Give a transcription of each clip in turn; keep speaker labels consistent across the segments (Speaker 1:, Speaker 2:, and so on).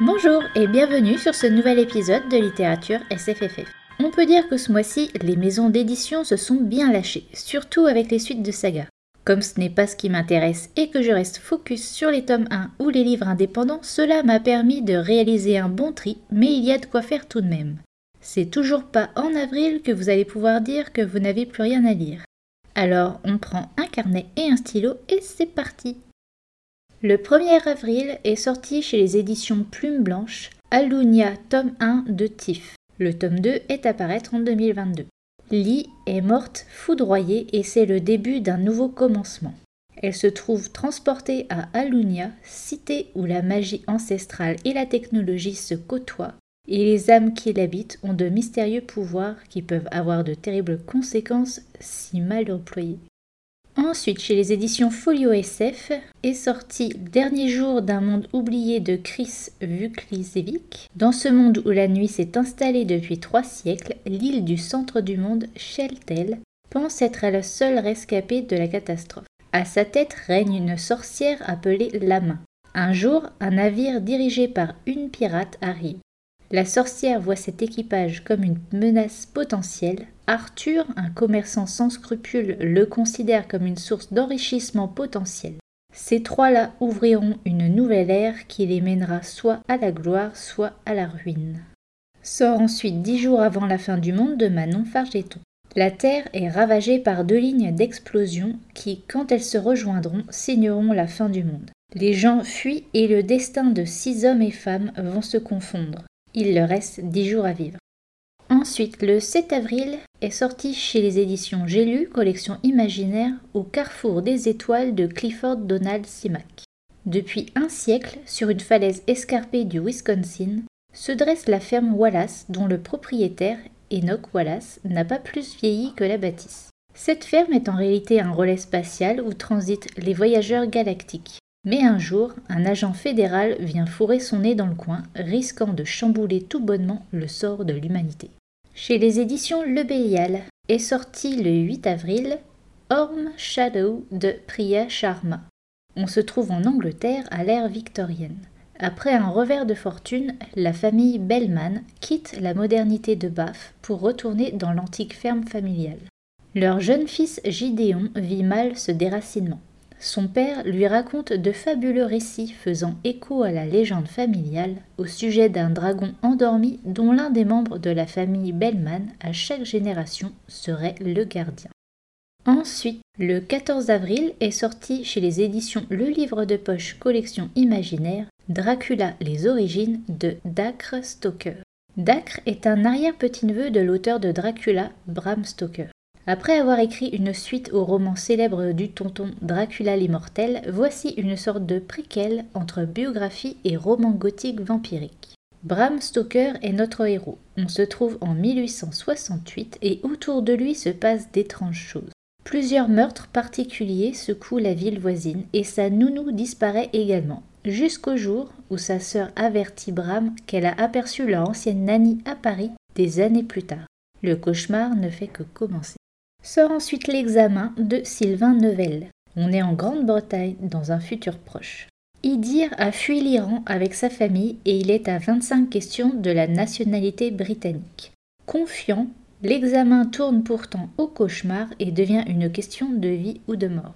Speaker 1: Bonjour et bienvenue sur ce nouvel épisode de littérature SFFF. On peut dire que ce mois-ci, les maisons d'édition se sont bien lâchées, surtout avec les suites de saga. Comme ce n'est pas ce qui m'intéresse et que je reste focus sur les tomes 1 ou les livres indépendants, cela m'a permis de réaliser un bon tri, mais il y a de quoi faire tout de même. C'est toujours pas en avril que vous allez pouvoir dire que vous n'avez plus rien à lire. Alors on prend un carnet et un stylo et c'est parti. Le 1er avril est sorti chez les éditions Plume Blanche Alunia tome 1 de Tiff. Le tome 2 est à paraître en 2022. Lee est morte foudroyée et c'est le début d'un nouveau commencement. Elle se trouve transportée à Alunia, cité où la magie ancestrale et la technologie se côtoient, et les âmes qui l'habitent ont de mystérieux pouvoirs qui peuvent avoir de terribles conséquences si mal employés. Ensuite, chez les éditions Folio SF, est sorti Dernier jour d'un monde oublié de Chris Vuklisevic. Dans ce monde où la nuit s'est installée depuis trois siècles, l'île du centre du monde, Sheltel, pense être la seule rescapée de la catastrophe. À sa tête règne une sorcière appelée Lama. Un jour, un navire dirigé par une pirate arrive. La sorcière voit cet équipage comme une menace potentielle. Arthur, un commerçant sans scrupules, le considère comme une source d'enrichissement potentiel. Ces trois-là ouvriront une nouvelle ère qui les mènera soit à la gloire, soit à la ruine. Sort ensuite dix jours avant la fin du monde de Manon Fargeton. La Terre est ravagée par deux lignes d'explosion qui, quand elles se rejoindront, signeront la fin du monde. Les gens fuient et le destin de six hommes et femmes vont se confondre. Il leur reste dix jours à vivre. Ensuite, le 7 avril est sorti chez les éditions J'ai collection imaginaire, au carrefour des étoiles de Clifford Donald Simac. Depuis un siècle, sur une falaise escarpée du Wisconsin, se dresse la ferme Wallace dont le propriétaire, Enoch Wallace, n'a pas plus vieilli que la bâtisse. Cette ferme est en réalité un relais spatial où transitent les voyageurs galactiques. Mais un jour, un agent fédéral vient fourrer son nez dans le coin, risquant de chambouler tout bonnement le sort de l'humanité. Chez les éditions Le Bélial est sorti le 8 avril Orm Shadow de Priya Sharma. On se trouve en Angleterre à l'ère victorienne. Après un revers de fortune, la famille Bellman quitte la modernité de Bath pour retourner dans l'antique ferme familiale. Leur jeune fils Gideon vit mal ce déracinement. Son père lui raconte de fabuleux récits faisant écho à la légende familiale au sujet d'un dragon endormi dont l'un des membres de la famille Bellman à chaque génération serait le gardien. Ensuite, le 14 avril est sorti chez les éditions Le Livre de Poche Collection Imaginaire Dracula les origines de Dacre Stoker. Dacre est un arrière-petit-neveu de l'auteur de Dracula, Bram Stoker. Après avoir écrit une suite au roman célèbre du tonton Dracula l'immortel, voici une sorte de préquel entre biographie et roman gothique vampirique. Bram Stoker est notre héros. On se trouve en 1868 et autour de lui se passent d'étranges choses. Plusieurs meurtres particuliers secouent la ville voisine et sa nounou disparaît également, jusqu'au jour où sa sœur avertit Bram qu'elle a aperçu leur ancienne nanny à Paris des années plus tard. Le cauchemar ne fait que commencer. Sort ensuite l'examen de Sylvain Neuvel. On est en Grande-Bretagne dans un futur proche. Idir a fui l'Iran avec sa famille et il est à 25 questions de la nationalité britannique. Confiant, l'examen tourne pourtant au cauchemar et devient une question de vie ou de mort.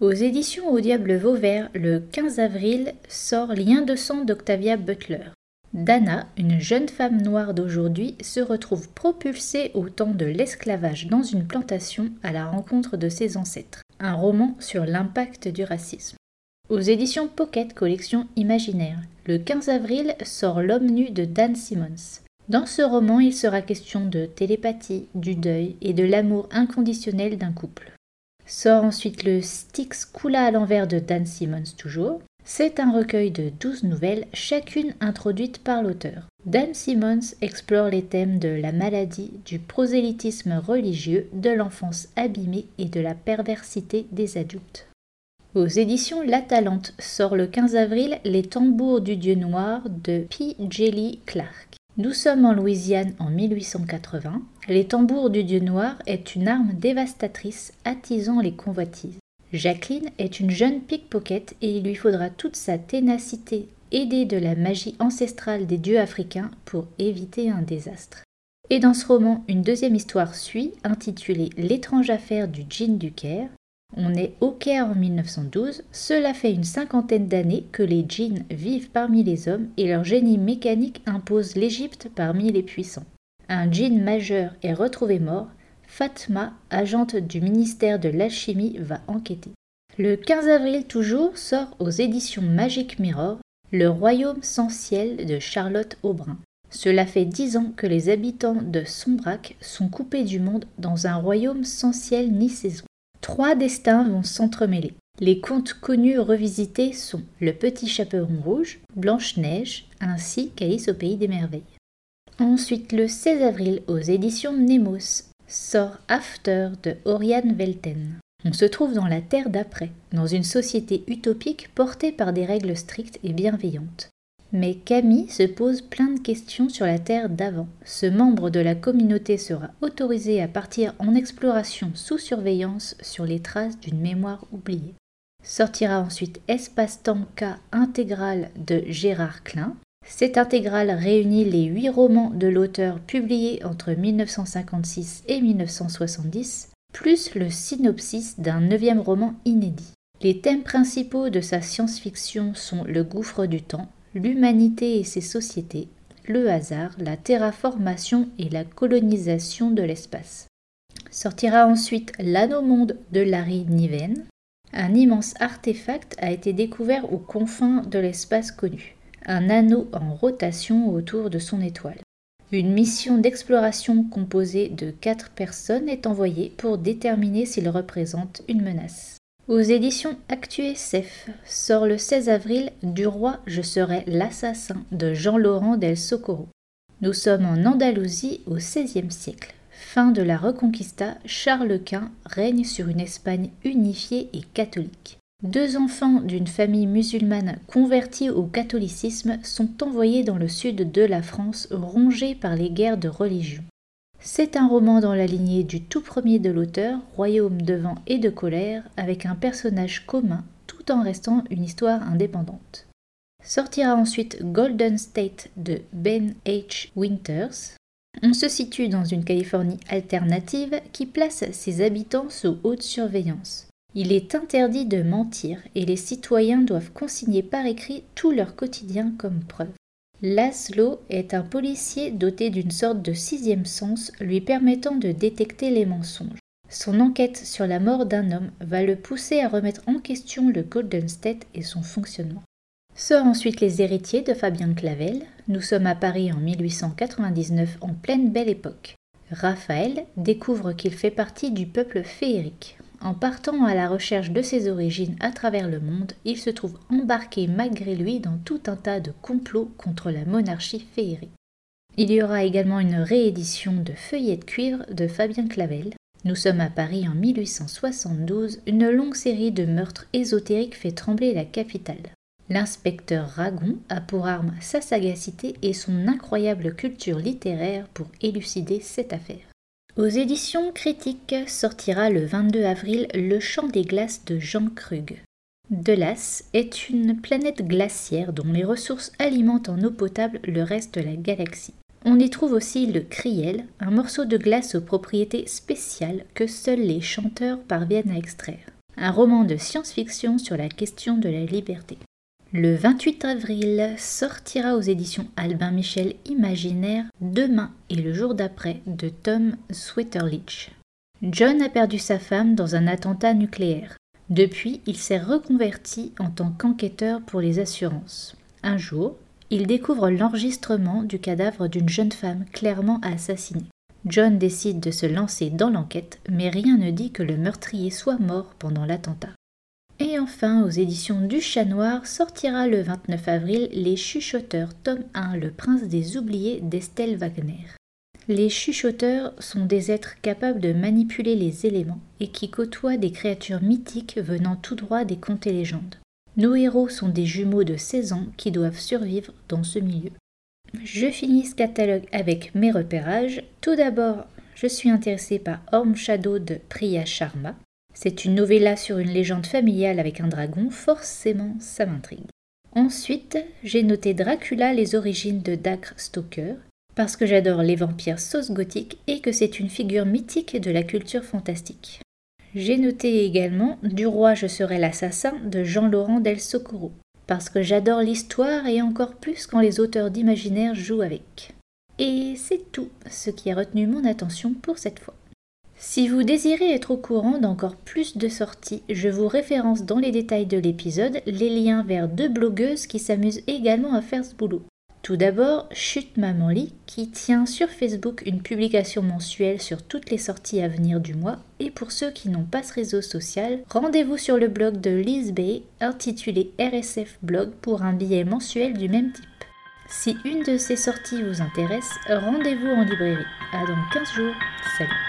Speaker 1: Aux éditions Au Diable Vauvert, le 15 avril, sort Lien de sang d'Octavia Butler. Dana, une jeune femme noire d'aujourd'hui, se retrouve propulsée au temps de l'esclavage dans une plantation à la rencontre de ses ancêtres. Un roman sur l'impact du racisme. Aux éditions Pocket Collection Imaginaire, le 15 avril sort L'homme nu de Dan Simmons. Dans ce roman, il sera question de télépathie, du deuil et de l'amour inconditionnel d'un couple. Sort ensuite le Styx coula à l'envers de Dan Simmons toujours. C'est un recueil de douze nouvelles, chacune introduite par l'auteur. Dan Simmons explore les thèmes de la maladie, du prosélytisme religieux, de l'enfance abîmée et de la perversité des adultes. Aux éditions La Talente sort le 15 avril Les tambours du dieu noir de P. Jelly Clark. Nous sommes en Louisiane en 1880. Les tambours du dieu noir est une arme dévastatrice attisant les convoitises. Jacqueline est une jeune pickpocket et il lui faudra toute sa ténacité aidé de la magie ancestrale des dieux africains pour éviter un désastre. Et dans ce roman, une deuxième histoire suit, intitulée L'étrange affaire du djinn du Caire. On est au Caire en 1912, cela fait une cinquantaine d'années que les djinns vivent parmi les hommes et leur génie mécanique impose l'Égypte parmi les puissants. Un djinn majeur est retrouvé mort, Fatma, agente du ministère de l'Alchimie, va enquêter. Le 15 avril toujours sort aux éditions Magic Mirror Le Royaume sans ciel de Charlotte Aubrin. Cela fait dix ans que les habitants de Sombrac sont coupés du monde dans un royaume sans ciel ni saison. Trois destins vont s'entremêler. Les contes connus revisités sont Le Petit Chaperon Rouge, Blanche-Neige, ainsi qu'Alice au Pays des Merveilles. Ensuite, le 16 avril, aux éditions Nemos, sort After de Oriane Velten. On se trouve dans la Terre d'après, dans une société utopique portée par des règles strictes et bienveillantes. Mais Camille se pose plein de questions sur la Terre d'avant. Ce membre de la communauté sera autorisé à partir en exploration sous surveillance sur les traces d'une mémoire oubliée. Sortira ensuite Espace-temps K intégral de Gérard Klein. Cette intégrale réunit les huit romans de l'auteur publiés entre 1956 et 1970, plus le synopsis d'un neuvième roman inédit. Les thèmes principaux de sa science-fiction sont le gouffre du temps, l'humanité et ses sociétés, le hasard, la terraformation et la colonisation de l'espace. Sortira ensuite L'Anneau Monde de Larry Niven. Un immense artefact a été découvert aux confins de l'espace connu, un anneau en rotation autour de son étoile. Une mission d'exploration composée de quatre personnes est envoyée pour déterminer s'il représente une menace. Aux éditions ActuSF sort le 16 avril Du roi, je serai l'assassin de Jean-Laurent del Socorro. Nous sommes en Andalousie au XVIe siècle. Fin de la Reconquista, Charles Quint règne sur une Espagne unifiée et catholique. Deux enfants d'une famille musulmane convertis au catholicisme sont envoyés dans le sud de la France rongés par les guerres de religion. C'est un roman dans la lignée du tout premier de l'auteur, Royaume de vent et de colère, avec un personnage commun tout en restant une histoire indépendante. Sortira ensuite Golden State de Ben H. Winters. On se situe dans une Californie alternative qui place ses habitants sous haute surveillance. Il est interdit de mentir et les citoyens doivent consigner par écrit tout leur quotidien comme preuve. Laszlo est un policier doté d'une sorte de sixième sens lui permettant de détecter les mensonges. Son enquête sur la mort d'un homme va le pousser à remettre en question le Golden State et son fonctionnement. Sort ensuite Les héritiers de Fabien Clavel. Nous sommes à Paris en 1899 en pleine belle époque. Raphaël découvre qu'il fait partie du peuple féerique. En partant à la recherche de ses origines à travers le monde, il se trouve embarqué malgré lui dans tout un tas de complots contre la monarchie féerique. Il y aura également une réédition de Feuillet de cuivre de Fabien Clavel. Nous sommes à Paris en 1872, une longue série de meurtres ésotériques fait trembler la capitale. L'inspecteur Ragon a pour arme sa sagacité et son incroyable culture littéraire pour élucider cette affaire. Aux éditions critiques sortira le 22 avril Le Chant des glaces de Jean Krug. Delas est une planète glaciaire dont les ressources alimentent en eau potable le reste de la galaxie. On y trouve aussi le kriel, un morceau de glace aux propriétés spéciales que seuls les chanteurs parviennent à extraire. Un roman de science-fiction sur la question de la liberté. Le 28 avril sortira aux éditions Albin Michel Imaginaire Demain et le jour d'après de Tom Sweterlich. John a perdu sa femme dans un attentat nucléaire. Depuis, il s'est reconverti en tant qu'enquêteur pour les assurances. Un jour, il découvre l'enregistrement du cadavre d'une jeune femme clairement assassinée. John décide de se lancer dans l'enquête, mais rien ne dit que le meurtrier soit mort pendant l'attentat. Et enfin, aux éditions du Chat Noir sortira le 29 avril Les Chuchoteurs, tome 1, Le Prince des Oubliés d'Estelle Wagner. Les chuchoteurs sont des êtres capables de manipuler les éléments et qui côtoient des créatures mythiques venant tout droit des contes et légendes. Nos héros sont des jumeaux de 16 ans qui doivent survivre dans ce milieu. Je finis ce catalogue avec mes repérages. Tout d'abord, je suis intéressée par Orm Shadow de Priya Sharma. C'est une novella sur une légende familiale avec un dragon, forcément ça m'intrigue. Ensuite, j'ai noté Dracula, les origines de Dacre Stoker, parce que j'adore les vampires sauce gothique et que c'est une figure mythique de la culture fantastique. J'ai noté également Du roi je serai l'assassin de Jean-Laurent Del Socorro, parce que j'adore l'histoire et encore plus quand les auteurs d'imaginaire jouent avec. Et c'est tout ce qui a retenu mon attention pour cette fois. Si vous désirez être au courant d'encore plus de sorties, je vous référence dans les détails de l'épisode les liens vers deux blogueuses qui s'amusent également à faire ce boulot. Tout d'abord, Chute Maman Lit, qui tient sur Facebook une publication mensuelle sur toutes les sorties à venir du mois. Et pour ceux qui n'ont pas ce réseau social, rendez-vous sur le blog de Liz Bay, intitulé RSF Blog, pour un billet mensuel du même type. Si une de ces sorties vous intéresse, rendez-vous en librairie. À dans 15 jours. Salut